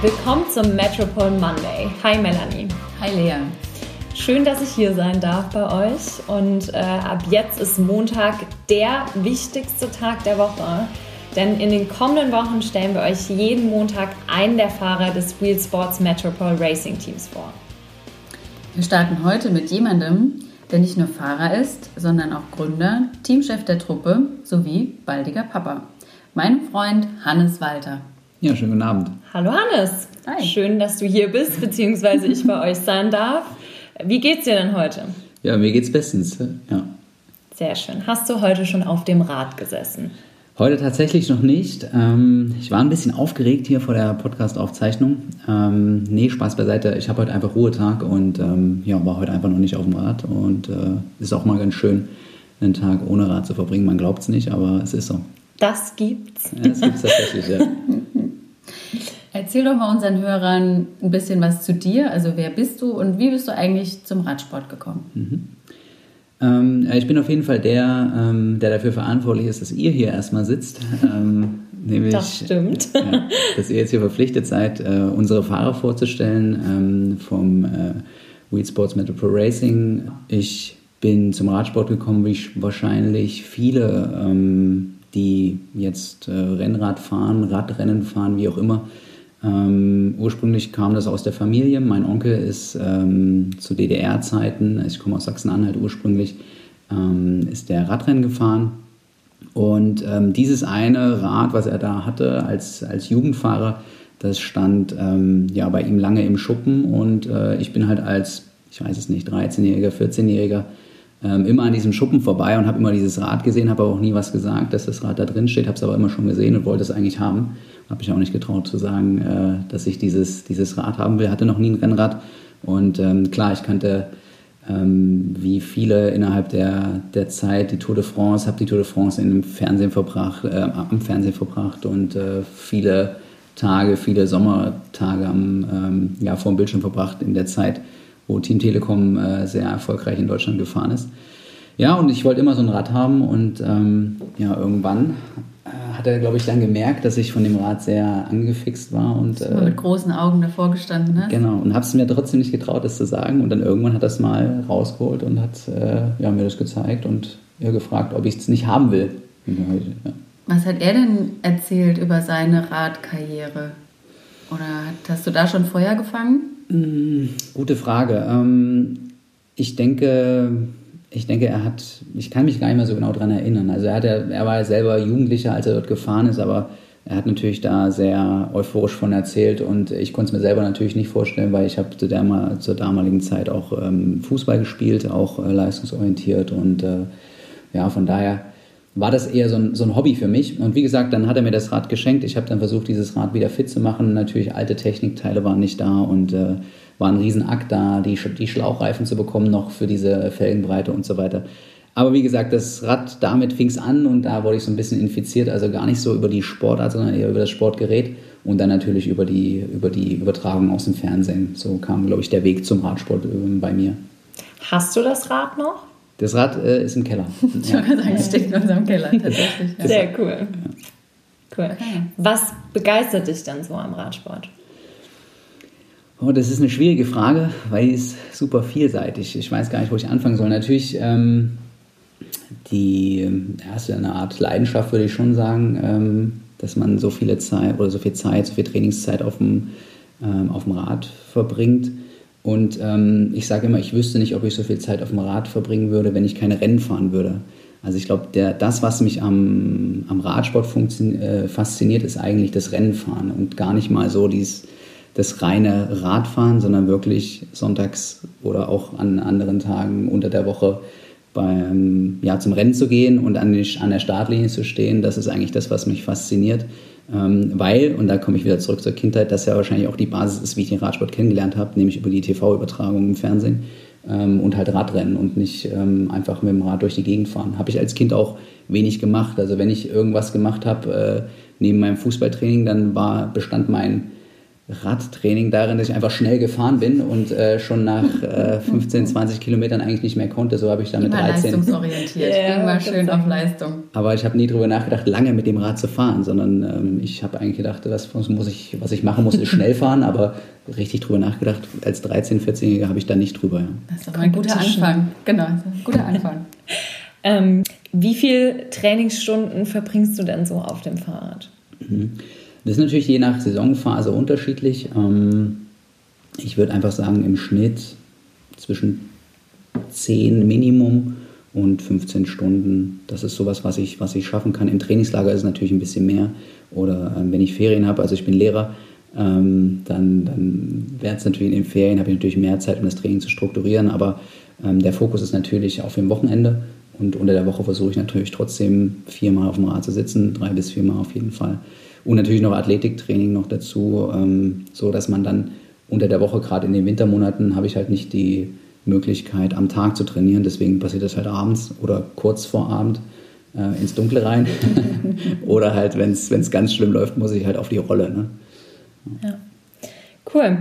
Willkommen zum Metropole Monday. Hi Melanie. Hi Lea. Schön, dass ich hier sein darf bei euch. Und äh, ab jetzt ist Montag der wichtigste Tag der Woche. Denn in den kommenden Wochen stellen wir euch jeden Montag einen der Fahrer des Wheel Sports Metropole Racing Teams vor. Wir starten heute mit jemandem, der nicht nur Fahrer ist, sondern auch Gründer, Teamchef der Truppe sowie baldiger Papa. Mein Freund Hannes Walter. Ja, schönen guten Abend. Hallo Hannes. Hi. Schön, dass du hier bist, beziehungsweise ich bei euch sein darf. Wie geht's dir denn heute? Ja, mir geht's bestens. Ja. Sehr schön. Hast du heute schon auf dem Rad gesessen? Heute tatsächlich noch nicht. Ähm, ich war ein bisschen aufgeregt hier vor der Podcast-Aufzeichnung. Ähm, nee, Spaß beiseite. Ich habe heute einfach Ruhetag und ähm, ja, war heute einfach noch nicht auf dem Rad. Und äh, ist auch mal ganz schön, einen Tag ohne Rad zu verbringen. Man glaubt es nicht, aber es ist so. Das gibt's. Ja, das gibt's tatsächlich, ja. Erzähl doch mal unseren Hörern ein bisschen was zu dir. Also wer bist du und wie bist du eigentlich zum Radsport gekommen? Mhm. Ähm, ich bin auf jeden Fall der, ähm, der dafür verantwortlich ist, dass ihr hier erstmal sitzt. Ähm, nämlich, das stimmt. Äh, dass ihr jetzt hier verpflichtet seid, äh, unsere Fahrer vorzustellen ähm, vom äh, Wheel Sports Metal Pro Racing. Ich bin zum Radsport gekommen, wie ich wahrscheinlich viele ähm, die jetzt äh, Rennrad fahren, Radrennen fahren, wie auch immer. Ähm, ursprünglich kam das aus der Familie. Mein Onkel ist ähm, zu DDR-Zeiten, ich komme aus Sachsen-Anhalt ursprünglich, ähm, ist der Radrennen gefahren. Und ähm, dieses eine Rad, was er da hatte als, als Jugendfahrer, das stand ähm, ja bei ihm lange im Schuppen. Und äh, ich bin halt als, ich weiß es nicht, 13-Jähriger, 14-Jähriger ähm, immer an diesem Schuppen vorbei und habe immer dieses Rad gesehen, habe aber auch nie was gesagt, dass das Rad da drin steht, habe es aber immer schon gesehen und wollte es eigentlich haben. Habe mich auch nicht getraut zu sagen, äh, dass ich dieses, dieses Rad haben will. Hatte noch nie ein Rennrad und ähm, klar, ich kannte ähm, wie viele innerhalb der, der Zeit die Tour de France, habe die Tour de France im Fernsehen verbracht, äh, am Fernsehen verbracht und äh, viele Tage, viele Sommertage am, ähm, ja, vor dem Bildschirm verbracht in der Zeit wo Team Telekom äh, sehr erfolgreich in Deutschland gefahren ist. Ja, und ich wollte immer so ein Rad haben und ähm, ja, irgendwann äh, hat er, glaube ich, dann gemerkt, dass ich von dem Rad sehr angefixt war. Und, äh, mit großen Augen davor gestanden hast. Genau, und habe es mir trotzdem nicht getraut, das zu sagen. Und dann irgendwann hat er es mal rausgeholt und hat äh, ja, mir das gezeigt und ja, gefragt, ob ich es nicht haben will. Ja. Was hat er denn erzählt über seine Radkarriere? Oder hast du da schon Feuer gefangen? Hm, gute Frage. Ähm, ich denke, ich denke, er hat, ich kann mich gar nicht mehr so genau daran erinnern. Also er, hat, er war ja selber Jugendlicher, als er dort gefahren ist, aber er hat natürlich da sehr euphorisch von erzählt und ich konnte es mir selber natürlich nicht vorstellen, weil ich habe zu der, zur damaligen Zeit auch ähm, Fußball gespielt, auch äh, leistungsorientiert und äh, ja, von daher war das eher so ein, so ein Hobby für mich. Und wie gesagt, dann hat er mir das Rad geschenkt. Ich habe dann versucht, dieses Rad wieder fit zu machen. Natürlich, alte Technikteile waren nicht da und äh, war ein Riesenakt da, die, die Schlauchreifen zu bekommen noch für diese Felgenbreite und so weiter. Aber wie gesagt, das Rad, damit fing es an und da wurde ich so ein bisschen infiziert. Also gar nicht so über die Sportart, sondern eher über das Sportgerät und dann natürlich über die, über die Übertragung aus dem Fernsehen. So kam, glaube ich, der Weg zum Radsport äh, bei mir. Hast du das Rad noch? Das Rad äh, ist im Keller. Ich ja. sagen, es steht in unserem Keller tatsächlich. Ja. Sehr cool. Cool. Was begeistert dich denn so am Radsport? Oh, das ist eine schwierige Frage, weil die ist super vielseitig. Ich weiß gar nicht, wo ich anfangen soll. Natürlich ähm, die erste ja, eine Art Leidenschaft, würde ich schon sagen, ähm, dass man so viele Zeit oder so viel Zeit, so viel Trainingszeit auf dem, ähm, auf dem Rad verbringt. Und ähm, ich sage immer, ich wüsste nicht, ob ich so viel Zeit auf dem Rad verbringen würde, wenn ich keine Rennen fahren würde. Also ich glaube, das, was mich am, am Radsport äh, fasziniert, ist eigentlich das Rennenfahren und gar nicht mal so dieses, das reine Radfahren, sondern wirklich sonntags oder auch an anderen Tagen unter der Woche beim, ja, zum Rennen zu gehen und an, die, an der Startlinie zu stehen. Das ist eigentlich das, was mich fasziniert. Ähm, weil, und da komme ich wieder zurück zur Kindheit, das ja wahrscheinlich auch die Basis ist, wie ich den Radsport kennengelernt habe, nämlich über die TV-Übertragung im Fernsehen ähm, und halt Radrennen und nicht ähm, einfach mit dem Rad durch die Gegend fahren. Habe ich als Kind auch wenig gemacht. Also wenn ich irgendwas gemacht habe äh, neben meinem Fußballtraining, dann war, bestand mein Radtraining darin, dass ich einfach schnell gefahren bin und äh, schon nach äh, 15, 20 Kilometern eigentlich nicht mehr konnte. So habe ich dann mit 13. leistungsorientiert, yeah, immer schön auf Leistung. Aber ich habe nie darüber nachgedacht, lange mit dem Rad zu fahren, sondern ähm, ich habe eigentlich gedacht, das muss ich, was ich machen muss, ist schnell fahren, aber richtig drüber nachgedacht, als 13-, 14-Jähriger habe ich da nicht drüber. Ja. Das ist doch ein guter Anfang. Genau, guter Anfang. ähm, wie viele Trainingsstunden verbringst du denn so auf dem Fahrrad? Mhm. Das ist natürlich je nach Saisonphase unterschiedlich. Ähm, ich würde einfach sagen, im Schnitt zwischen 10 Minimum und 15 Stunden. Das ist sowas, was ich, was ich schaffen kann. Im Trainingslager ist es natürlich ein bisschen mehr. Oder ähm, wenn ich Ferien habe, also ich bin Lehrer, ähm, dann, dann wäre es natürlich in den Ferien, habe ich natürlich mehr Zeit, um das Training zu strukturieren. Aber der Fokus ist natürlich auf dem Wochenende. Und unter der Woche versuche ich natürlich trotzdem viermal auf dem Rad zu sitzen, drei bis viermal auf jeden Fall. Und natürlich noch Athletiktraining noch dazu, ähm, so dass man dann unter der Woche, gerade in den Wintermonaten, habe ich halt nicht die Möglichkeit, am Tag zu trainieren. Deswegen passiert das halt abends oder kurz vor Abend äh, ins Dunkle rein. oder halt, wenn es ganz schlimm läuft, muss ich halt auf die Rolle. Ne? Ja. Cool.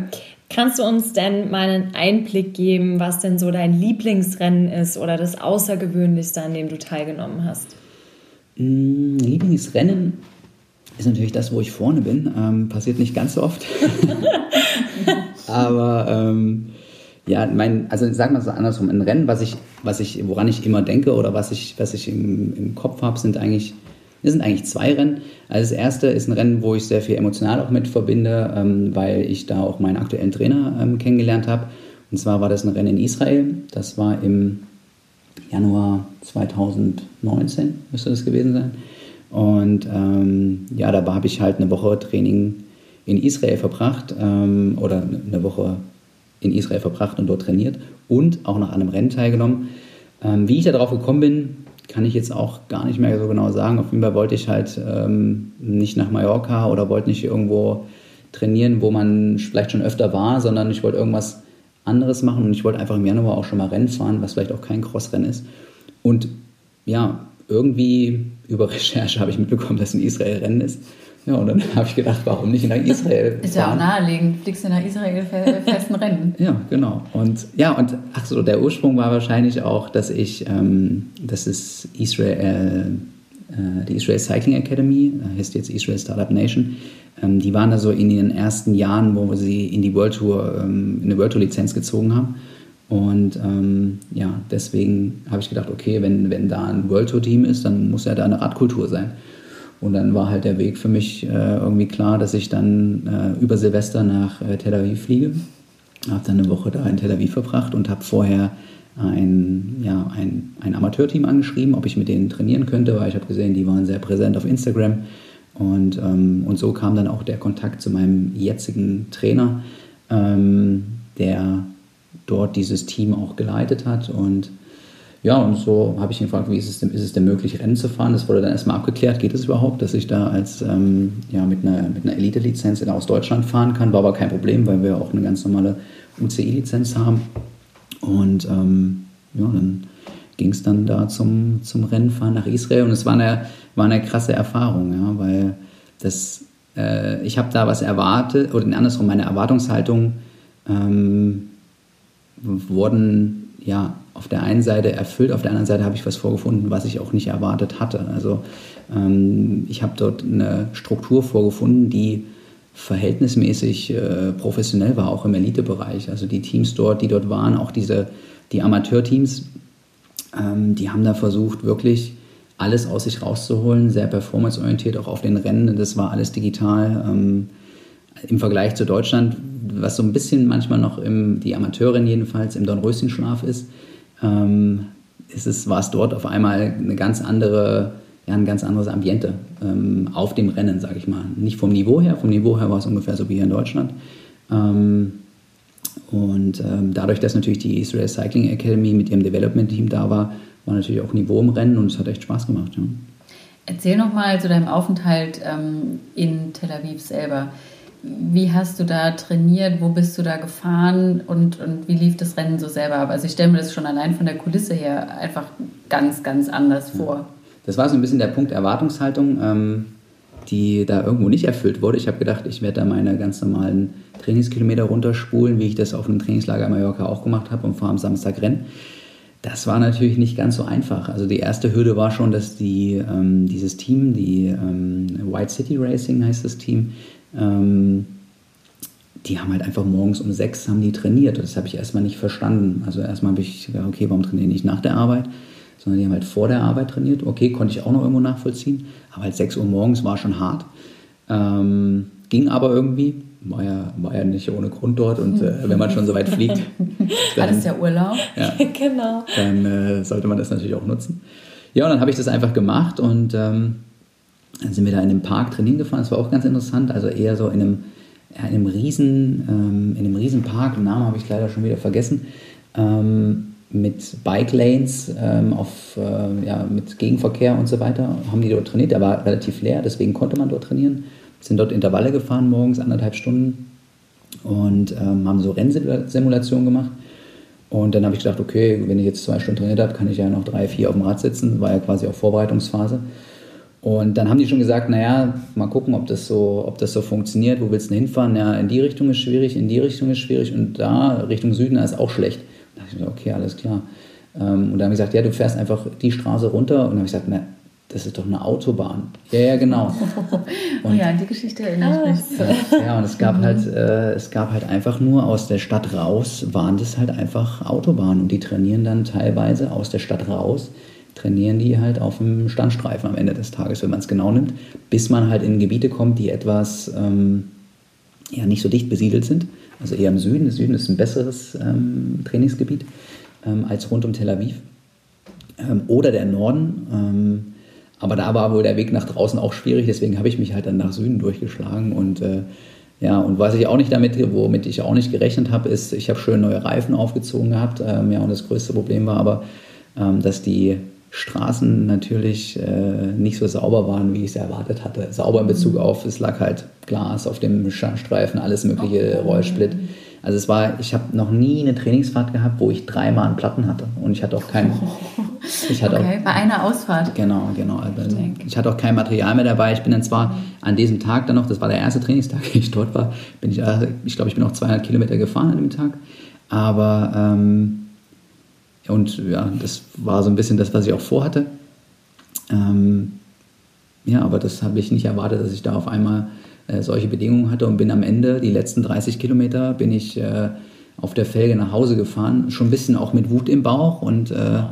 Kannst du uns denn mal einen Einblick geben, was denn so dein Lieblingsrennen ist oder das Außergewöhnlichste, an dem du teilgenommen hast? Mm, Lieblingsrennen ist natürlich das, wo ich vorne bin. Ähm, passiert nicht ganz so oft. Aber ähm, ja, mein, also sagen wir es andersrum, ein Rennen, was ich, was ich, woran ich immer denke oder was ich, was ich im, im Kopf habe, sind eigentlich, das sind eigentlich zwei Rennen. Also das erste ist ein Rennen, wo ich sehr viel emotional auch mit verbinde, ähm, weil ich da auch meinen aktuellen Trainer ähm, kennengelernt habe. Und zwar war das ein Rennen in Israel. Das war im Januar 2019, müsste das gewesen sein. Und ähm, ja, da habe ich halt eine Woche Training in Israel verbracht ähm, oder eine Woche in Israel verbracht und dort trainiert und auch noch an einem Rennen teilgenommen. Ähm, wie ich da drauf gekommen bin, kann ich jetzt auch gar nicht mehr so genau sagen. Auf jeden Fall wollte ich halt ähm, nicht nach Mallorca oder wollte nicht irgendwo trainieren, wo man vielleicht schon öfter war, sondern ich wollte irgendwas anderes machen und ich wollte einfach im Januar auch schon mal Rennen fahren, was vielleicht auch kein Crossrennen ist. Und ja, irgendwie über Recherche habe ich mitbekommen, dass ein Israel Rennen ist. Ja, und dann habe ich gedacht, warum nicht nach Israel? Ist ja auch naheliegend, fliegst du nach Israel festen Rennen. ja, genau. Und ja, und ach so, der Ursprung war wahrscheinlich auch, dass ich, ähm, das ist Israel, äh, die Israel Cycling Academy, heißt jetzt Israel Startup Nation. Ähm, die waren da so in den ersten Jahren, wo sie in die World Tour, ähm, eine World Tour Lizenz gezogen haben. Und ähm, ja, deswegen habe ich gedacht, okay, wenn, wenn da ein World Tour Team ist, dann muss ja da eine Radkultur sein. Und dann war halt der Weg für mich äh, irgendwie klar, dass ich dann äh, über Silvester nach äh, Tel Aviv fliege. Habe dann eine Woche da in Tel Aviv verbracht und habe vorher ein, ja, ein, ein Amateurteam angeschrieben, ob ich mit denen trainieren könnte, weil ich habe gesehen, die waren sehr präsent auf Instagram. Und, ähm, und so kam dann auch der Kontakt zu meinem jetzigen Trainer, ähm, der dort dieses Team auch geleitet hat. Und ja, und so habe ich ihn gefragt, wie ist es denn, ist es denn möglich, Rennen zu fahren? Das wurde dann erstmal abgeklärt, geht es überhaupt, dass ich da als ähm, ja, mit einer, mit einer Elite-Lizenz aus Deutschland fahren kann. War aber kein Problem, weil wir auch eine ganz normale UCI-Lizenz haben. Und ähm, ja, dann ging es dann da zum, zum Rennfahren nach Israel und es war eine, war eine krasse Erfahrung, ja, weil das, äh, ich habe da was erwartet, oder andersrum, meine Erwartungshaltung ähm, wurden ja auf der einen Seite erfüllt, auf der anderen Seite habe ich was vorgefunden, was ich auch nicht erwartet hatte. Also ähm, ich habe dort eine Struktur vorgefunden, die verhältnismäßig äh, professionell war, auch im Elitebereich. Also die Teams dort, die dort waren, auch diese die Amateurteams, ähm, die haben da versucht, wirklich alles aus sich rauszuholen, sehr performanceorientiert, auch auf den Rennen. Das war alles digital. Ähm, Im Vergleich zu Deutschland was so ein bisschen manchmal noch im, die Amateurin jedenfalls im Dornröschenschlaf ist, ähm, ist es, war es dort auf einmal eine ganz andere, ja, ein ganz anderes Ambiente ähm, auf dem Rennen, sage ich mal. Nicht vom Niveau her, vom Niveau her war es ungefähr so wie hier in Deutschland. Ähm, und ähm, dadurch, dass natürlich die Israel Cycling Academy mit ihrem Development-Team da war, war natürlich auch Niveau im Rennen und es hat echt Spaß gemacht. Ja. Erzähl nochmal zu deinem Aufenthalt ähm, in Tel Aviv selber. Wie hast du da trainiert? Wo bist du da gefahren? Und, und wie lief das Rennen so selber ab? Also ich stelle mir das schon allein von der Kulisse her einfach ganz, ganz anders vor. Das war so ein bisschen der Punkt Erwartungshaltung. Ähm, die da irgendwo nicht erfüllt wurde. Ich habe gedacht, ich werde da meine ganz normalen Trainingskilometer runterspulen, wie ich das auf einem Trainingslager in Mallorca auch gemacht habe und fahre am Samstag Rennen. Das war natürlich nicht ganz so einfach. Also die erste Hürde war schon, dass die, ähm, dieses Team, die ähm, White City Racing heißt das Team, ähm, die haben halt einfach morgens um sechs haben die trainiert. Das habe ich erstmal nicht verstanden. Also erstmal habe ich gedacht, okay, warum trainieren die nicht nach der Arbeit? Sondern die haben halt vor der Arbeit trainiert. Okay, konnte ich auch noch irgendwo nachvollziehen. Aber halt sechs Uhr morgens war schon hart. Ähm, ging aber irgendwie. War ja, war ja nicht ohne Grund dort. Und äh, wenn man schon so weit fliegt, dann, Alles ja Urlaub. Ja, genau. Dann äh, sollte man das natürlich auch nutzen. Ja, und dann habe ich das einfach gemacht und ähm, dann sind wir da in dem Park trainieren gefahren. Das war auch ganz interessant. Also eher so in einem in einem riesen, ähm, in einem riesen Park, den Namen habe ich leider schon wieder vergessen, ähm, mit Bike Lanes, ähm, auf, äh, ja, mit Gegenverkehr und so weiter, haben die dort trainiert. Der war relativ leer, deswegen konnte man dort trainieren. Sind dort Intervalle gefahren morgens, anderthalb Stunden und ähm, haben so Rennsimulationen gemacht. Und dann habe ich gedacht, okay, wenn ich jetzt zwei Stunden trainiert habe, kann ich ja noch drei, vier auf dem Rad sitzen. War ja quasi auch Vorbereitungsphase. Und dann haben die schon gesagt, naja, mal gucken, ob das so, ob das so funktioniert. Wo willst du denn hinfahren? Ja, in die Richtung ist schwierig, in die Richtung ist schwierig und da Richtung Süden ist auch schlecht. Da dachte ich, okay, alles klar. Ähm, und dann haben gesagt, ja, du fährst einfach die Straße runter. Und dann habe ich gesagt, na, das ist doch eine Autobahn. Ja, ja, genau. Und, oh ja, die Geschichte erinnere ich mich. Ja, und es gab halt, äh, es gab halt einfach nur aus der Stadt raus, waren das halt einfach Autobahnen. Und die trainieren dann teilweise aus der Stadt raus trainieren die halt auf dem Standstreifen am Ende des Tages, wenn man es genau nimmt, bis man halt in Gebiete kommt, die etwas ähm, ja, nicht so dicht besiedelt sind. Also eher im Süden. Der Süden ist ein besseres ähm, Trainingsgebiet ähm, als rund um Tel Aviv. Ähm, oder der Norden. Ähm, aber da war wohl der Weg nach draußen auch schwierig, deswegen habe ich mich halt dann nach Süden durchgeschlagen und äh, ja, und was ich auch nicht damit, womit ich auch nicht gerechnet habe, ist, ich habe schön neue Reifen aufgezogen gehabt. Ähm, ja, und das größte Problem war aber, ähm, dass die Straßen natürlich äh, nicht so sauber waren, wie ich es erwartet hatte. Sauber in Bezug mhm. auf, es lag halt Glas auf dem Streifen, alles mögliche, oh. Rollsplit. Also es war, ich habe noch nie eine Trainingsfahrt gehabt, wo ich dreimal einen Platten hatte. Und ich hatte auch keinen. Ich hatte okay, auch, bei einer Ausfahrt. Genau, genau. Also ich hatte auch kein Material mehr dabei. Ich bin dann zwar an diesem Tag dann noch, das war der erste Trainingstag, den ich dort war, bin ich, äh, ich glaube, ich bin auch 200 Kilometer gefahren an dem Tag. Aber ähm, und ja, das war so ein bisschen das, was ich auch vorhatte. Ähm, ja, aber das habe ich nicht erwartet, dass ich da auf einmal äh, solche Bedingungen hatte und bin am Ende, die letzten 30 Kilometer, bin ich äh, auf der Felge nach Hause gefahren. Schon ein bisschen auch mit Wut im Bauch und äh,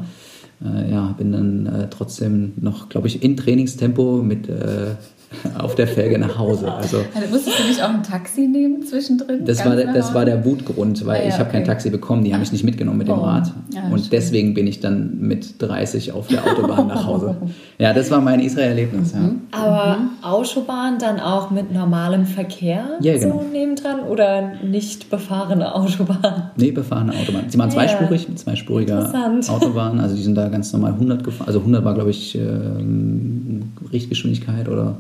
ja, bin dann äh, trotzdem noch, glaube ich, in Trainingstempo mit äh, auf der Felge nach Hause. Also, also musstest du nicht auch ein Taxi nehmen zwischendrin? Das, war der, das war der Wutgrund, weil ah, ja, ich habe okay. kein Taxi bekommen, die haben mich nicht mitgenommen mit dem oh. Rad. Ja, und stimmt. deswegen bin ich dann mit 30 auf der Autobahn nach Hause. Ja, das war mein Israel-Erlebnis. Mhm. Ja. Aber mhm. Autobahn dann auch mit normalem Verkehr ja, genau. so nebendran oder nicht befahrene Autobahn? Nee, befahrene Autobahn. Sie waren zweispurig, mit zweispuriger Autobahn. Also die sind da ganz normal 100 gefahren. Also 100 war, glaube ich, ähm, Richtgeschwindigkeit oder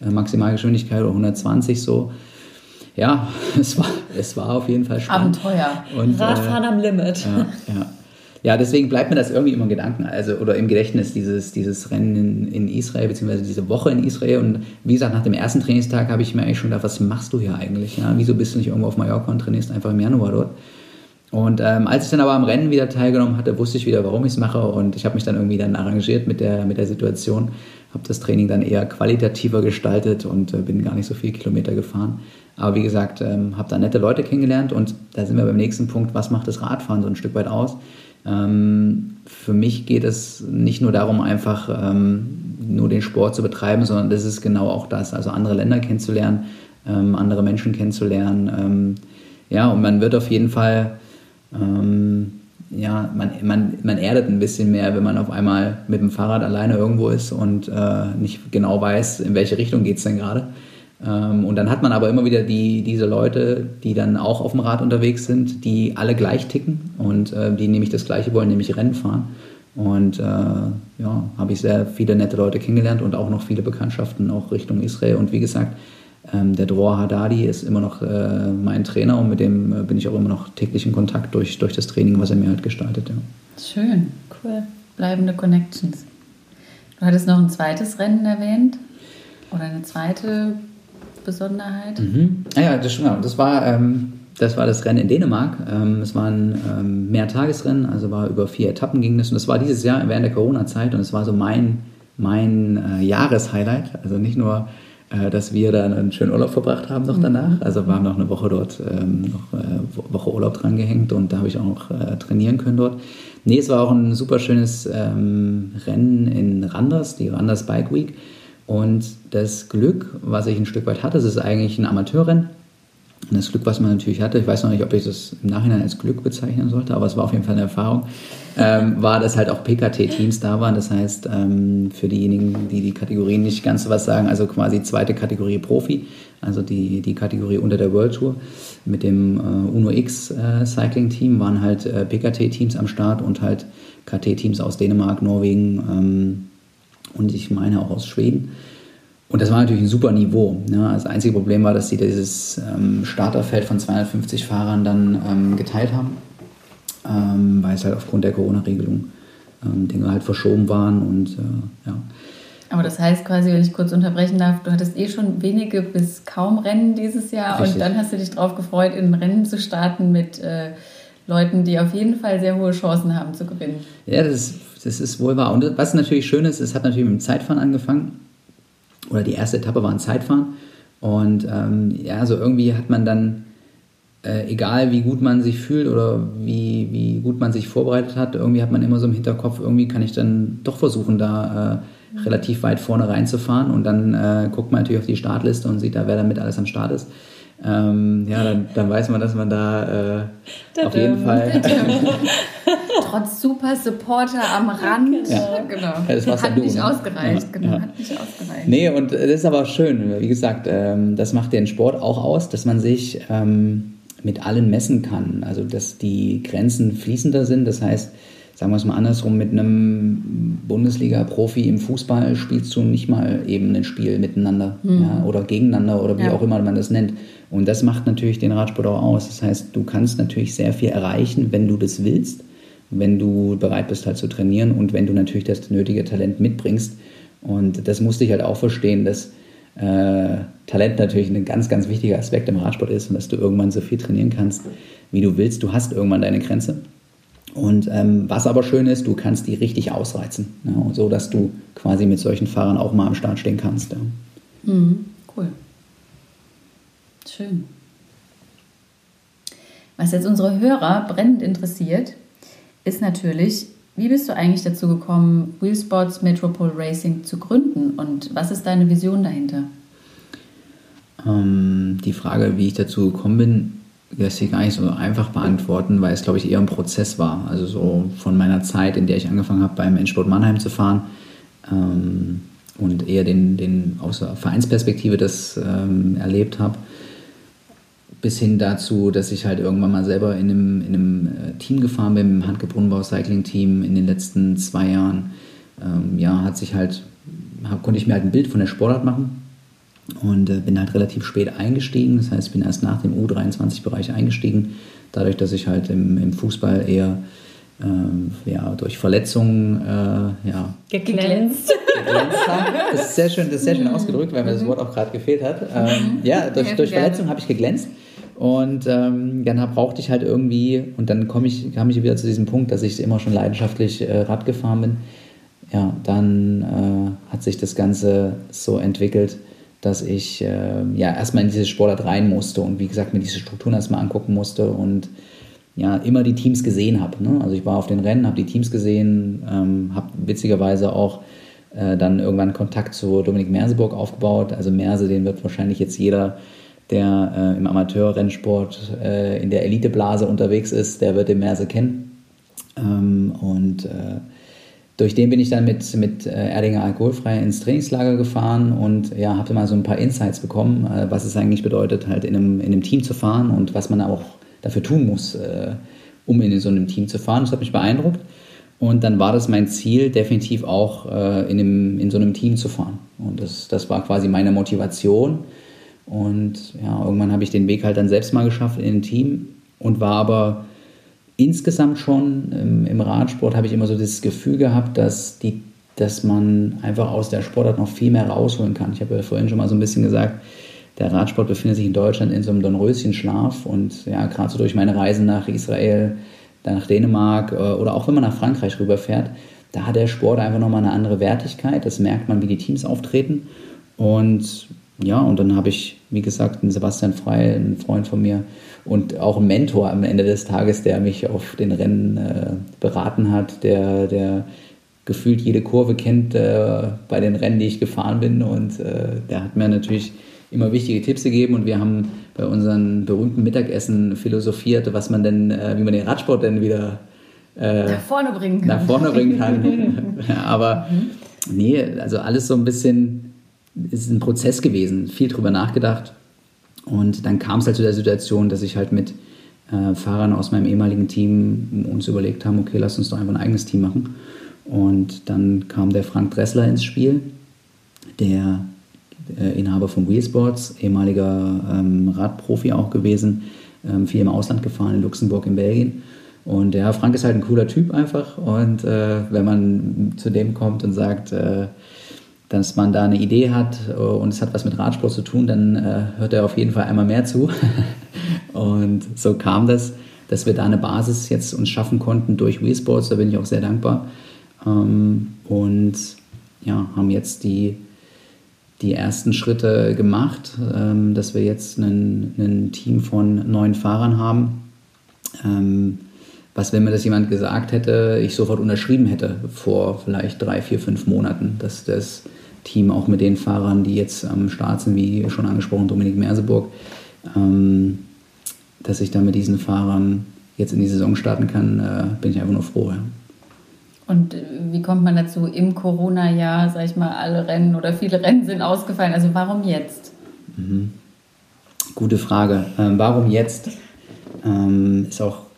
äh, Maximalgeschwindigkeit oder 120 so. Ja, es war, es war auf jeden Fall spannend. Abenteuer. Und, äh, Radfahren äh, am Limit. Ja, ja. ja, deswegen bleibt mir das irgendwie immer im Gedanken, also oder im Gedächtnis, dieses, dieses Rennen in, in Israel, beziehungsweise diese Woche in Israel. Und wie gesagt, nach dem ersten Trainingstag habe ich mir eigentlich schon gedacht, was machst du hier eigentlich? Ja? Wieso bist du nicht irgendwo auf Mallorca und trainierst einfach im Januar dort? Und ähm, als ich dann aber am Rennen wieder teilgenommen hatte, wusste ich wieder, warum ich es mache und ich habe mich dann irgendwie dann arrangiert mit der, mit der Situation, habe das Training dann eher qualitativer gestaltet und äh, bin gar nicht so viele Kilometer gefahren. Aber wie gesagt, ähm, habe da nette Leute kennengelernt und da sind wir beim nächsten Punkt, was macht das Radfahren so ein Stück weit aus? Ähm, für mich geht es nicht nur darum, einfach ähm, nur den Sport zu betreiben, sondern das ist genau auch das, also andere Länder kennenzulernen, ähm, andere Menschen kennenzulernen. Ähm, ja, und man wird auf jeden Fall ähm, ja, man, man, man erdet ein bisschen mehr, wenn man auf einmal mit dem Fahrrad alleine irgendwo ist und äh, nicht genau weiß, in welche Richtung geht es denn gerade. Ähm, und dann hat man aber immer wieder die, diese Leute, die dann auch auf dem Rad unterwegs sind, die alle gleich ticken und äh, die nämlich das Gleiche wollen, nämlich Rennen fahren. Und äh, ja, habe ich sehr viele nette Leute kennengelernt und auch noch viele Bekanntschaften auch Richtung Israel. Und wie gesagt, ähm, der Dror Haddadi ist immer noch äh, mein Trainer und mit dem äh, bin ich auch immer noch täglich in Kontakt durch, durch das Training, was er mir halt gestaltet. Ja. Schön, cool. Bleibende Connections. Du hattest noch ein zweites Rennen erwähnt. Oder eine zweite Besonderheit? Mhm. Ah ja, das, genau, das war. Ähm, das war das Rennen in Dänemark. Ähm, es war ein ähm, Mehrtagesrennen, also war über vier Etappen ging das. Und das war dieses Jahr während der Corona-Zeit und es war so mein, mein äh, Jahreshighlight. Also nicht nur, dass wir da einen schönen Urlaub verbracht haben noch danach. Also wir haben noch eine Woche dort, ähm, noch äh, Woche Urlaub dran gehängt und da habe ich auch noch äh, trainieren können dort. Nee, es war auch ein super schönes ähm, Rennen in Randers, die Randers Bike Week. Und das Glück, was ich ein Stück weit hatte, es ist eigentlich ein Amateurrennen und das Glück, was man natürlich hatte, ich weiß noch nicht, ob ich das im Nachhinein als Glück bezeichnen sollte, aber es war auf jeden Fall eine Erfahrung, ähm, war, dass halt auch PKT-Teams da waren. Das heißt, ähm, für diejenigen, die die Kategorien nicht ganz so was sagen, also quasi zweite Kategorie Profi, also die, die Kategorie unter der World Tour mit dem äh, Uno X äh, Cycling Team waren halt äh, PKT-Teams am Start und halt KT-Teams aus Dänemark, Norwegen ähm, und ich meine auch aus Schweden. Und das war natürlich ein super Niveau. Ne? Das einzige Problem war, dass sie dieses ähm, Starterfeld von 250 Fahrern dann ähm, geteilt haben, ähm, weil es halt aufgrund der Corona-Regelung ähm, Dinge halt verschoben waren und äh, ja. Aber das heißt quasi, wenn ich kurz unterbrechen darf, du hattest eh schon wenige bis kaum Rennen dieses Jahr Richtig. und dann hast du dich darauf gefreut, in Rennen zu starten mit äh, Leuten, die auf jeden Fall sehr hohe Chancen haben zu gewinnen. Ja, das, das ist wohl wahr. Und was natürlich schön ist, es hat natürlich mit dem Zeitfahren angefangen oder die erste Etappe war ein Zeitfahren. Und ähm, ja, so irgendwie hat man dann, äh, egal wie gut man sich fühlt oder wie, wie gut man sich vorbereitet hat, irgendwie hat man immer so im Hinterkopf, irgendwie kann ich dann doch versuchen, da äh, relativ weit vorne reinzufahren. Und dann äh, guckt man natürlich auf die Startliste und sieht da, wer damit alles am Start ist. Ähm, ja, dann, dann, weiß man, dass man da äh, auf jeden Fall. Trotz super Supporter am Rand. Ja. Genau. das hat du, nicht ne? ausgereicht. Ja. Genau, hat nicht ausgereicht. Nee, und das ist aber schön. Wie gesagt, ähm, das macht den Sport auch aus, dass man sich ähm, mit allen messen kann. Also, dass die Grenzen fließender sind. Das heißt, sagen wir es mal andersrum, mit einem Bundesliga-Profi im Fußball spielst du nicht mal eben ein Spiel miteinander mhm. ja, oder gegeneinander oder wie ja. auch immer man das nennt. Und das macht natürlich den Radsport auch aus. Das heißt, du kannst natürlich sehr viel erreichen, wenn du das willst, wenn du bereit bist halt zu trainieren und wenn du natürlich das nötige Talent mitbringst. Und das musste ich halt auch verstehen, dass äh, Talent natürlich ein ganz, ganz wichtiger Aspekt im Radsport ist und dass du irgendwann so viel trainieren kannst, wie du willst. Du hast irgendwann deine Grenze. Und ähm, was aber schön ist, du kannst die richtig ausreizen, ja, so dass du quasi mit solchen Fahrern auch mal am Start stehen kannst. Ja. Mhm, cool. Schön. Was jetzt unsere Hörer brennend interessiert, ist natürlich, wie bist du eigentlich dazu gekommen, Wheelsports Metropole Racing zu gründen und was ist deine Vision dahinter? Ähm, die Frage, wie ich dazu gekommen bin, lässt sich gar nicht so einfach beantworten, weil es, glaube ich, eher ein Prozess war. Also so von meiner Zeit, in der ich angefangen habe, beim Endsport Mannheim zu fahren ähm, und eher den, den aus der Vereinsperspektive das ähm, erlebt habe, bis hin dazu, dass ich halt irgendwann mal selber in einem, in einem äh, Team gefahren bin, im Handke Brunnenbau Cycling Team in den letzten zwei Jahren. Ähm, ja, hat sich halt, konnte ich mir halt ein Bild von der Sportart machen und äh, bin halt relativ spät eingestiegen. Das heißt, ich bin erst nach dem U23-Bereich eingestiegen, dadurch, dass ich halt im, im Fußball eher ähm, ja, durch Verletzungen äh, ja, geglänzt. geglänzt habe. Das ist sehr schön, das ist sehr schön ausgedrückt, weil mir das Wort auch gerade gefehlt hat. Ähm, ja, durch, durch Verletzungen habe ich geglänzt. Und ähm, dann brauchte ich halt irgendwie, und dann komme ich, kam ich wieder zu diesem Punkt, dass ich immer schon leidenschaftlich äh, Rad gefahren bin. Ja, dann äh, hat sich das Ganze so entwickelt, dass ich äh, ja erstmal in diese Sportart rein musste und wie gesagt mir diese Strukturen erstmal angucken musste und ja immer die Teams gesehen habe. Ne? Also ich war auf den Rennen, habe die Teams gesehen, ähm, habe witzigerweise auch äh, dann irgendwann Kontakt zu Dominik Merseburg aufgebaut. Also Merse, den wird wahrscheinlich jetzt jeder, der äh, im Amateurrennsport äh, in der Eliteblase unterwegs ist, der wird den Merse kennen. Ähm, und äh, durch den bin ich dann mit, mit äh, Erdinger Alkoholfrei ins Trainingslager gefahren und ja, habe mal so ein paar Insights bekommen, äh, was es eigentlich bedeutet, halt in einem, in einem Team zu fahren und was man auch dafür tun muss, äh, um in so einem Team zu fahren. Das hat mich beeindruckt. Und dann war das mein Ziel, definitiv auch in, einem, in so einem Team zu fahren. Und das, das war quasi meine Motivation. Und ja, irgendwann habe ich den Weg halt dann selbst mal geschafft in ein Team und war aber insgesamt schon im, im Radsport habe ich immer so das Gefühl gehabt, dass die dass man einfach aus der Sportart noch viel mehr rausholen kann. Ich habe ja vorhin schon mal so ein bisschen gesagt, der Radsport befindet sich in Deutschland in so einem Dornröschenschlaf und ja, gerade so durch meine Reisen nach Israel, dann nach Dänemark äh, oder auch wenn man nach Frankreich rüberfährt, da hat der Sport einfach nochmal eine andere Wertigkeit. Das merkt man, wie die Teams auftreten. Und ja, und dann habe ich, wie gesagt, einen Sebastian Frey, einen Freund von mir und auch einen Mentor am Ende des Tages, der mich auf den Rennen äh, beraten hat, der, der gefühlt jede Kurve kennt äh, bei den Rennen, die ich gefahren bin. Und äh, der hat mir natürlich immer wichtige Tipps gegeben und wir haben bei unseren berühmten Mittagessen philosophiert, was man denn, äh, wie man den Radsport denn wieder äh, nach vorne bringen kann. Nach vorne bringen kann. Aber mhm. nee, also alles so ein bisschen, ist ein Prozess gewesen, viel drüber nachgedacht. Und dann kam es halt zu der Situation, dass ich halt mit äh, Fahrern aus meinem ehemaligen Team uns überlegt haben, okay, lass uns doch einfach ein eigenes Team machen. Und dann kam der Frank Dressler ins Spiel, der äh, Inhaber von Wheelsports, ehemaliger ähm, Radprofi auch gewesen, ähm, viel im Ausland gefahren, in Luxemburg, in Belgien. Und ja, Frank ist halt ein cooler Typ einfach. Und äh, wenn man zu dem kommt und sagt, äh, dass man da eine Idee hat äh, und es hat was mit Radsport zu tun, dann äh, hört er auf jeden Fall einmal mehr zu. und so kam das, dass wir da eine Basis jetzt uns schaffen konnten durch Wheelsports. Da bin ich auch sehr dankbar. Ähm, und ja, haben jetzt die die ersten Schritte gemacht, ähm, dass wir jetzt ein Team von neun Fahrern haben. Ähm, was, wenn mir das jemand gesagt hätte, ich sofort unterschrieben hätte vor vielleicht drei, vier, fünf Monaten, dass das Team auch mit den Fahrern, die jetzt am Start sind, wie schon angesprochen, Dominik Merseburg, ähm, dass ich da mit diesen Fahrern jetzt in die Saison starten kann, äh, bin ich einfach nur froh. Ja. Und äh, wie kommt man dazu? Im Corona-Jahr, sag ich mal, alle Rennen oder viele Rennen sind ausgefallen. Also warum jetzt? Mhm. Gute Frage. Ähm, warum jetzt? Ähm, ist auch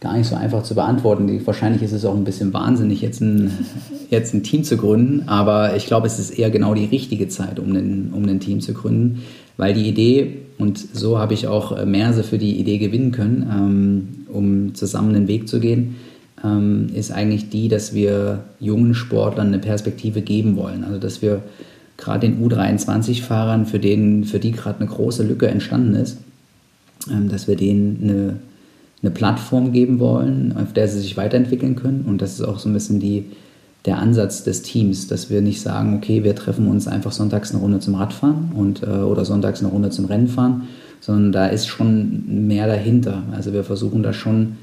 gar nicht so einfach zu beantworten. Wahrscheinlich ist es auch ein bisschen wahnsinnig, jetzt ein, jetzt ein Team zu gründen, aber ich glaube, es ist eher genau die richtige Zeit, um ein, um ein Team zu gründen, weil die Idee, und so habe ich auch äh, Merse für die Idee gewinnen können, ähm, um zusammen den Weg zu gehen, ähm, ist eigentlich die, dass wir jungen Sportlern eine Perspektive geben wollen. Also dass wir gerade den U23-Fahrern, für, für die gerade eine große Lücke entstanden ist, ähm, dass wir denen eine, eine Plattform geben wollen, auf der sie sich weiterentwickeln können. Und das ist auch so ein bisschen die, der Ansatz des Teams, dass wir nicht sagen, okay, wir treffen uns einfach sonntags eine Runde zum Radfahren und, äh, oder sonntags eine Runde zum Rennfahren, sondern da ist schon mehr dahinter. Also wir versuchen da schon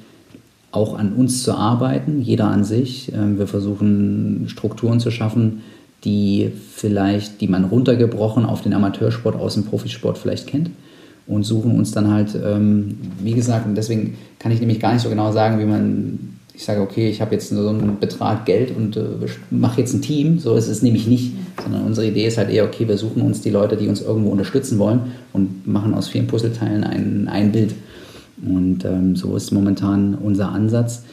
auch an uns zu arbeiten, jeder an sich. Ähm, wir versuchen Strukturen zu schaffen, die vielleicht, die man runtergebrochen auf den Amateursport aus dem Profisport vielleicht kennt und suchen uns dann halt, ähm, wie gesagt, und deswegen kann ich nämlich gar nicht so genau sagen, wie man, ich sage, okay, ich habe jetzt so einen Betrag Geld und äh, mache jetzt ein Team, so ist es nämlich nicht, sondern unsere Idee ist halt eher, okay, wir suchen uns die Leute, die uns irgendwo unterstützen wollen und machen aus vielen Puzzleteilen ein, ein Bild. Und ähm, so ist momentan unser Ansatz.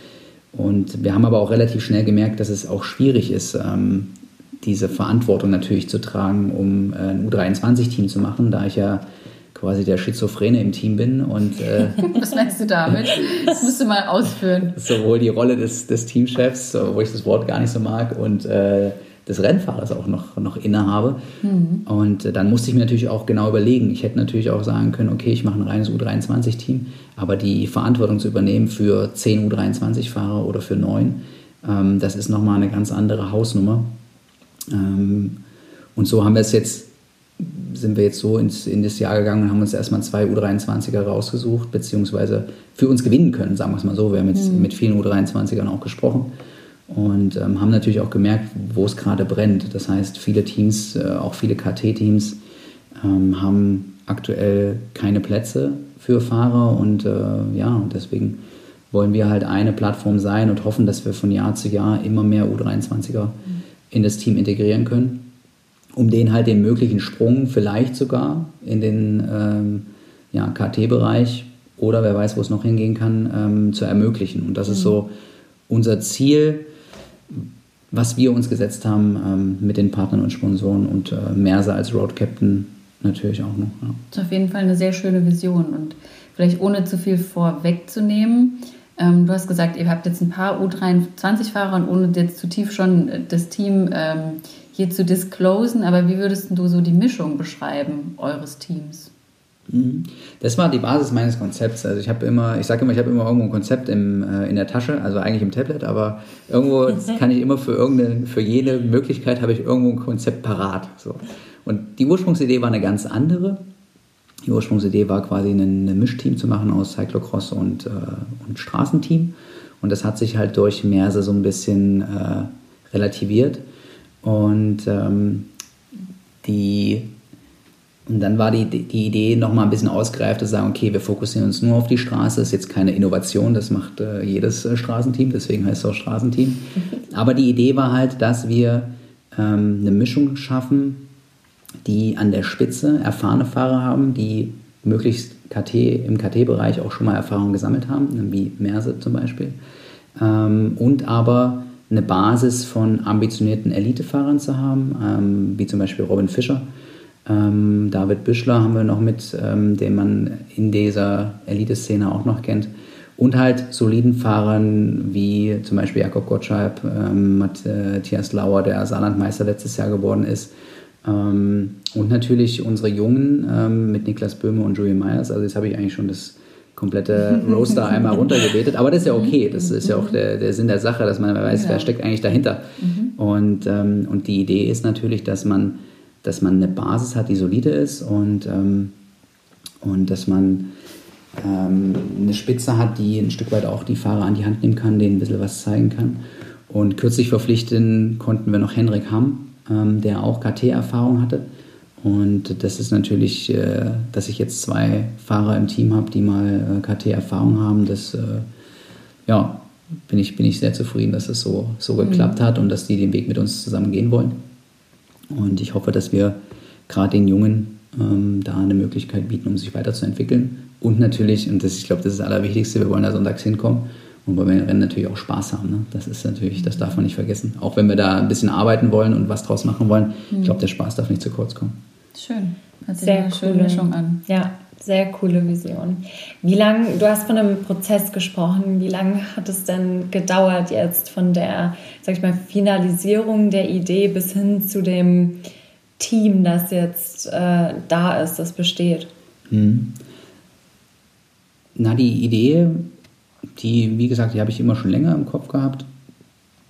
Und wir haben aber auch relativ schnell gemerkt, dass es auch schwierig ist, ähm, diese Verantwortung natürlich zu tragen, um äh, ein U23-Team zu machen, da ich ja quasi der Schizophrene im Team bin. Und, äh, Was meinst du damit? Das musst du mal ausführen. Sowohl die Rolle des, des Teamchefs, wo ich das Wort gar nicht so mag, und äh, des Rennfahrers auch noch, noch innehabe. Mhm. Und äh, dann musste ich mir natürlich auch genau überlegen. Ich hätte natürlich auch sagen können, okay, ich mache ein reines U23-Team, aber die Verantwortung zu übernehmen für 10 U23-Fahrer oder für 9, ähm, das ist nochmal eine ganz andere Hausnummer. Ähm, und so haben wir es jetzt, sind wir jetzt so ins, in das Jahr gegangen und haben uns erstmal zwei U23er rausgesucht, beziehungsweise für uns gewinnen können, sagen wir es mal so. Wir haben jetzt mhm. mit vielen U23ern auch gesprochen und ähm, haben natürlich auch gemerkt, wo es gerade brennt. Das heißt, viele Teams, äh, auch viele KT-Teams, ähm, haben aktuell keine Plätze für Fahrer und äh, ja, deswegen wollen wir halt eine Plattform sein und hoffen, dass wir von Jahr zu Jahr immer mehr U23er mhm. in das Team integrieren können, um denen halt den möglichen Sprung vielleicht sogar in den ähm, ja, KT-Bereich oder wer weiß, wo es noch hingehen kann, ähm, zu ermöglichen. Und das mhm. ist so unser Ziel, was wir uns gesetzt haben ähm, mit den Partnern und Sponsoren und äh, Merse als Road Captain natürlich auch noch. Ja. Das ist auf jeden Fall eine sehr schöne Vision und vielleicht ohne zu viel vorwegzunehmen. Ähm, du hast gesagt, ihr habt jetzt ein paar U23-Fahrer und ohne jetzt zu tief schon das Team ähm, hier zu disclosen, aber wie würdest du so die Mischung beschreiben eures Teams? Mhm. Das war die Basis meines Konzepts. Also ich habe immer, ich sage immer, ich habe immer irgendwo ein Konzept im, äh, in der Tasche, also eigentlich im Tablet, aber irgendwo kann ich immer für irgendeine, für jede Möglichkeit habe ich irgendwo ein Konzept parat. So. Und die Ursprungsidee war eine ganz andere. Die Ursprungsidee war quasi ein, ein Mischteam zu machen aus Cyclocross und, äh, und Straßenteam. Und das hat sich halt durch Merse so ein bisschen äh, relativiert. Und ähm, die und dann war die, die Idee nochmal ein bisschen ausgereift, zu sagen, okay, wir fokussieren uns nur auf die Straße. Das ist jetzt keine Innovation, das macht äh, jedes äh, Straßenteam, deswegen heißt es auch Straßenteam. Aber die Idee war halt, dass wir ähm, eine Mischung schaffen, die an der Spitze erfahrene Fahrer haben, die möglichst KT, im KT-Bereich auch schon mal Erfahrung gesammelt haben, wie Merse zum Beispiel. Ähm, und aber eine Basis von ambitionierten Elitefahrern zu haben, ähm, wie zum Beispiel Robin Fischer, ähm, David Büschler haben wir noch mit, ähm, den man in dieser Elite-Szene auch noch kennt. Und halt soliden Fahrern wie zum Beispiel Jakob Gottschalk, ähm, Matthias Lauer, der Saarlandmeister letztes Jahr geworden ist. Ähm, und natürlich unsere Jungen ähm, mit Niklas Böhme und Julian Myers. Also jetzt habe ich eigentlich schon das komplette Roaster einmal runtergebetet. Aber das ist ja okay. Das ist ja auch der, der Sinn der Sache, dass man weiß, ja. wer steckt eigentlich dahinter. Mhm. Und, ähm, und die Idee ist natürlich, dass man dass man eine Basis hat, die solide ist und, ähm, und dass man ähm, eine Spitze hat, die ein Stück weit auch die Fahrer an die Hand nehmen kann, denen ein bisschen was zeigen kann. Und kürzlich verpflichten konnten wir noch Henrik Hamm, ähm, der auch KT-Erfahrung hatte. Und das ist natürlich, äh, dass ich jetzt zwei Fahrer im Team habe, die mal äh, KT-Erfahrung haben, das äh, ja, bin ich, bin ich sehr zufrieden, dass es so, so geklappt mhm. hat und dass die den Weg mit uns zusammen gehen wollen. Und ich hoffe, dass wir gerade den Jungen ähm, da eine Möglichkeit bieten, um sich weiterzuentwickeln. Und natürlich, und das, ich glaube, das ist das Allerwichtigste, wir wollen da sonntags hinkommen und wollen beim Rennen natürlich auch Spaß haben. Ne? Das ist natürlich, das darf man nicht vergessen. Auch wenn wir da ein bisschen arbeiten wollen und was draus machen wollen, mhm. ich glaube, der Spaß darf nicht zu kurz kommen. Schön. Hört sich Sehr eine schöne Mischung an. Ja, sehr coole Vision. Wie lange, du hast von einem Prozess gesprochen, wie lange hat es denn gedauert jetzt von der, sag ich mal, Finalisierung der Idee bis hin zu dem Team, das jetzt äh, da ist, das besteht? Hm. Na, die Idee, die, wie gesagt, die habe ich immer schon länger im Kopf gehabt.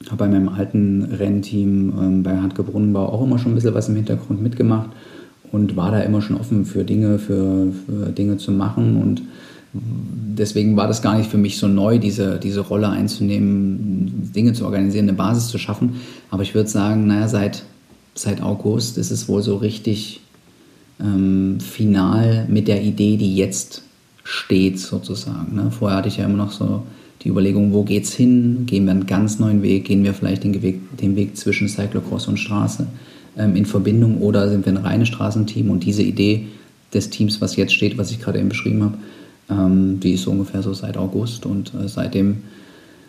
Habe bei meinem alten Rennteam ähm, bei Hartke Brunnenbau auch immer schon ein bisschen was im Hintergrund mitgemacht und war da immer schon offen für Dinge, für, für Dinge zu machen und deswegen war das gar nicht für mich so neu, diese, diese Rolle einzunehmen, Dinge zu organisieren, eine Basis zu schaffen. Aber ich würde sagen, naja, seit, seit August ist es wohl so richtig ähm, final mit der Idee, die jetzt steht, sozusagen. Ne? Vorher hatte ich ja immer noch so die Überlegung, wo geht's hin? Gehen wir einen ganz neuen Weg? Gehen wir vielleicht den Weg, den Weg zwischen Cyclocross und Straße? Ähm, in Verbindung oder sind wir ein reines Straßenteam? Und diese Idee des Teams, was jetzt steht, was ich gerade eben beschrieben habe, ähm, die ist so ungefähr so seit August und äh, seitdem,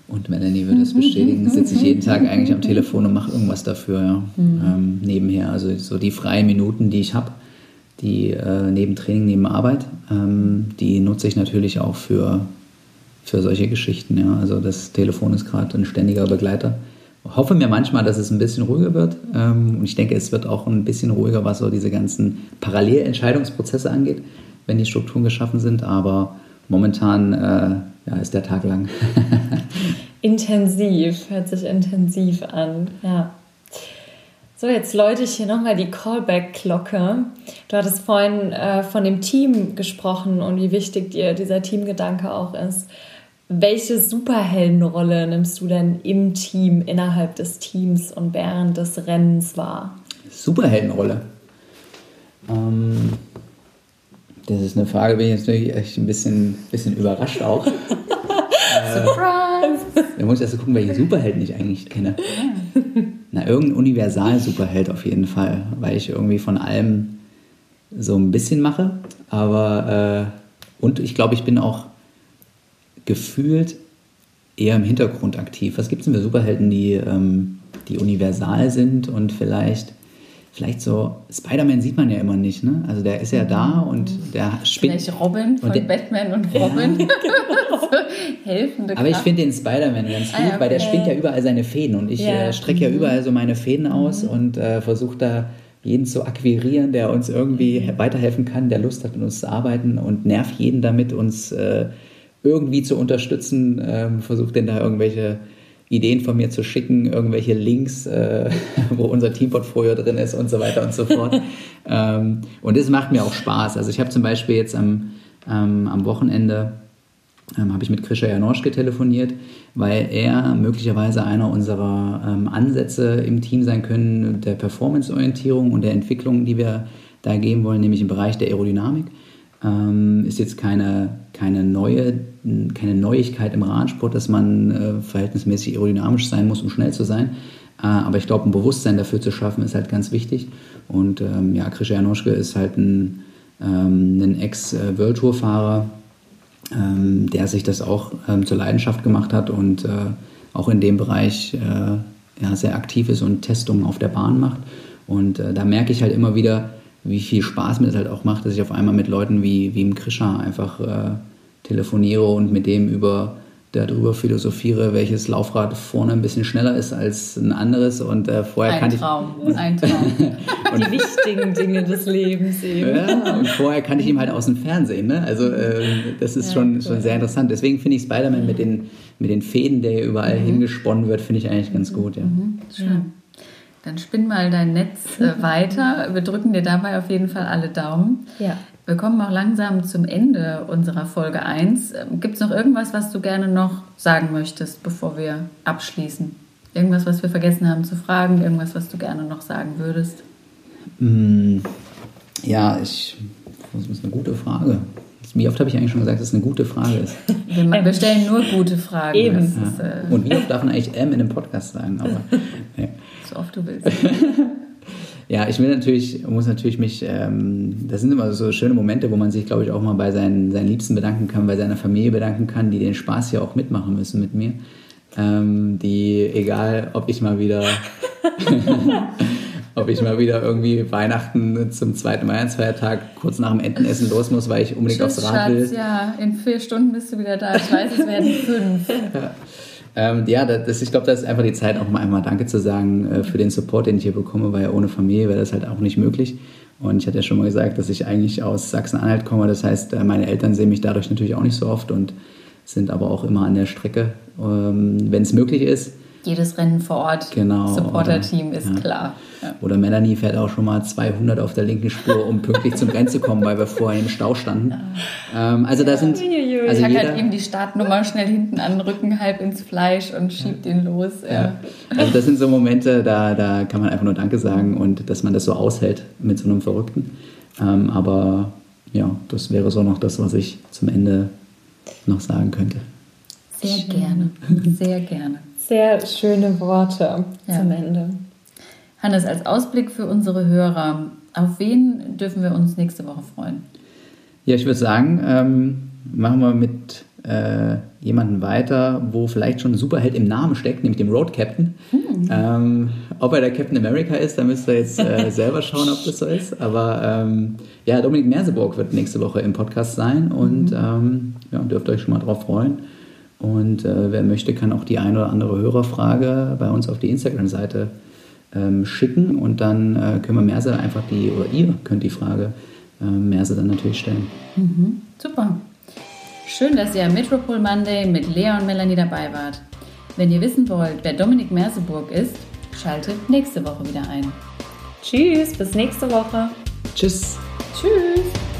und Melanie würde es bestätigen, sitze ich jeden Tag eigentlich am Telefon und mache irgendwas dafür, ja. Mhm. ähm, nebenher. Also so die freien Minuten, die ich habe, die äh, neben Training, neben Arbeit, ähm, die nutze ich natürlich auch für, für solche Geschichten. Ja. Also das Telefon ist gerade ein ständiger Begleiter hoffe mir manchmal, dass es ein bisschen ruhiger wird. Ähm, und ich denke, es wird auch ein bisschen ruhiger, was so diese ganzen Parallelentscheidungsprozesse angeht, wenn die Strukturen geschaffen sind. Aber momentan äh, ja, ist der Tag lang. intensiv, hört sich intensiv an. Ja. So, jetzt läute ich hier nochmal die Callback-Glocke. Du hattest vorhin äh, von dem Team gesprochen und wie wichtig dir dieser Teamgedanke auch ist. Welche Superheldenrolle nimmst du denn im Team, innerhalb des Teams und während des Rennens wahr? Superheldenrolle. Ähm, das ist eine Frage, bin ich jetzt natürlich echt ein bisschen, bisschen überrascht auch. Surprise! Da muss ich erst gucken, welche Superhelden ich eigentlich kenne. Na, irgendein Universal-Superheld auf jeden Fall, weil ich irgendwie von allem so ein bisschen mache. Aber, äh, und ich glaube, ich bin auch gefühlt eher im Hintergrund aktiv. Was gibt es denn für Superhelden, die, ähm, die universal sind und vielleicht vielleicht so, Spider-Man sieht man ja immer nicht, ne? Also der ist ja da und der spinnt. Vielleicht Robin von der- Batman und Robin. so helfende Aber ich finde den Spider-Man ganz Ah, gut, ja, weil der okay. spinnt ja überall seine Fäden und ich Ja. äh, strecke ja überall so meine Fäden aus und äh, versuche da jeden zu akquirieren, der uns irgendwie he- weiterhelfen kann, der Lust hat, mit uns zu arbeiten und nerv jeden damit, uns äh, irgendwie zu unterstützen, ähm, versucht denn da irgendwelche Ideen von mir zu schicken, irgendwelche Links, äh, wo unser Teamportfolio drin ist und so weiter und so fort. ähm, und das macht mir auch Spaß. Also ich habe zum Beispiel jetzt am, ähm, am Wochenende ähm, habe ich mit Krisha Janoschke telefoniert, weil er möglicherweise einer unserer ähm, Ansätze im Team sein können, der Performance-Orientierung und der Entwicklung, die wir da geben wollen, nämlich im Bereich der Aerodynamik. Ähm, ist jetzt keine, keine, neue, keine Neuigkeit im Radsport, dass man äh, verhältnismäßig aerodynamisch sein muss, um schnell zu sein. Äh, aber ich glaube, ein Bewusstsein dafür zu schaffen, ist halt ganz wichtig. Und ähm, ja, Krisha Janoschke ist halt ein, ähm, ein Ex-World Tour-Fahrer, ähm, der sich das auch ähm, zur Leidenschaft gemacht hat und äh, auch in dem Bereich äh, ja, sehr aktiv ist und Testungen auf der Bahn macht. Und äh, da merke ich halt immer wieder, wie viel Spaß mir das halt auch macht, dass ich auf einmal mit Leuten wie, wie im Krischer einfach äh, telefoniere und mit dem über darüber philosophiere, welches Laufrad vorne ein bisschen schneller ist als ein anderes und äh, vorher ein kannte Traum, ein Traum. Die wichtigen Dinge des Lebens ich eben. ja, und vorher kannte ich ihn halt aus dem Fernsehen. Ne? Also äh, das ist schon, schon sehr interessant. Deswegen finde ich Spider-Man mit den, mit den Fäden, der hier überall hingesponnen wird, finde ich eigentlich ganz gut. Ja. Schön. Dann spinn mal dein Netz äh, weiter. Wir drücken dir dabei auf jeden Fall alle Daumen. Ja. Wir kommen auch langsam zum Ende unserer Folge 1. Gibt es noch irgendwas, was du gerne noch sagen möchtest, bevor wir abschließen? Irgendwas, was wir vergessen haben zu fragen? Irgendwas, was du gerne noch sagen würdest? Mm, Ja, ich, das ist eine gute Frage. Wie oft habe ich eigentlich schon gesagt, dass es eine gute Frage ist? Wir, stellen nur gute Fragen. Eben. Ist, äh, Und wie oft darf man eigentlich M in einem Podcast sagen? Aber, ja. So oft du willst. Ja, ich will natürlich, muss natürlich mich, ähm, das sind immer so schöne Momente, wo man sich, glaube ich, auch mal bei seinen, seinen Liebsten bedanken kann, bei seiner Familie bedanken kann, die den Spaß ja auch mitmachen müssen mit mir. Ähm, die, egal, ob ich mal wieder, ob ich mal wieder irgendwie Weihnachten zum zweiten Weihnachtsfeiertag kurz nach dem Entenessen los muss, weil ich unbedingt Tschüss, aufs Rad will. Schatz. Ja, in vier Stunden bist du wieder da. Ich weiß, es werden fünf. Ähm, ja, das, ich glaube, das ist einfach die Zeit, auch mal einmal Danke zu sagen äh, für den Support, den ich hier bekomme, weil ohne Familie wäre das halt auch nicht möglich. Und ich hatte ja schon mal gesagt, dass ich eigentlich aus Sachsen-Anhalt komme. Das heißt, äh, meine Eltern sehen mich dadurch natürlich auch nicht so oft und sind aber auch immer an der Strecke, ähm, wenn es möglich ist. Jedes Rennen vor Ort, Genau, Supporter-Team ist ja. klar. Ja. Oder Melanie fährt auch schon mal 200 auf der linken Spur, um pünktlich zum Rennen zu kommen, weil wir vorher im Stau standen. Ähm, also da sind, also Pack jeder, halt ihm die Startnummer schnell hinten an den Rücken, halb ins Fleisch und schiebt ihn los. Ja. Ja. Also das sind so Momente, da, da kann man einfach nur Danke sagen und dass man das so aushält mit so einem Verrückten. Ähm, aber ja, das wäre so noch das, was ich zum Ende noch sagen könnte. Sehr gerne, sehr gerne. Sehr schöne Worte Ja. zum Ende. Hannes, als Ausblick für unsere Hörer, auf wen dürfen wir uns nächste Woche freuen? Ja, ich würde sagen, ähm, machen wir mit äh, jemandem weiter, wo vielleicht schon ein Superheld im Namen steckt, nämlich dem Road Captain. Ähm, ob er der Captain America ist, da müsst ihr jetzt äh, selber schauen, ob das so ist. Aber ähm, ja, Dominik Merseburg wird nächste Woche im Podcast sein und ähm, ja, dürft euch schon mal drauf freuen. Und äh, wer möchte, kann auch die eine oder andere Hörerfrage bei uns auf die Instagram-Seite ähm, schicken und dann äh, können wir Merse einfach die, oder ihr könnt die Frage äh, Merse dann natürlich stellen. Super. Schön, dass ihr am Metropol Monday mit Lea und Melanie dabei wart. Wenn ihr wissen wollt, wer Dominik Merseburg ist, schaltet nächste Woche wieder ein. Tschüss, bis nächste Woche. Tschüss! Tschüss!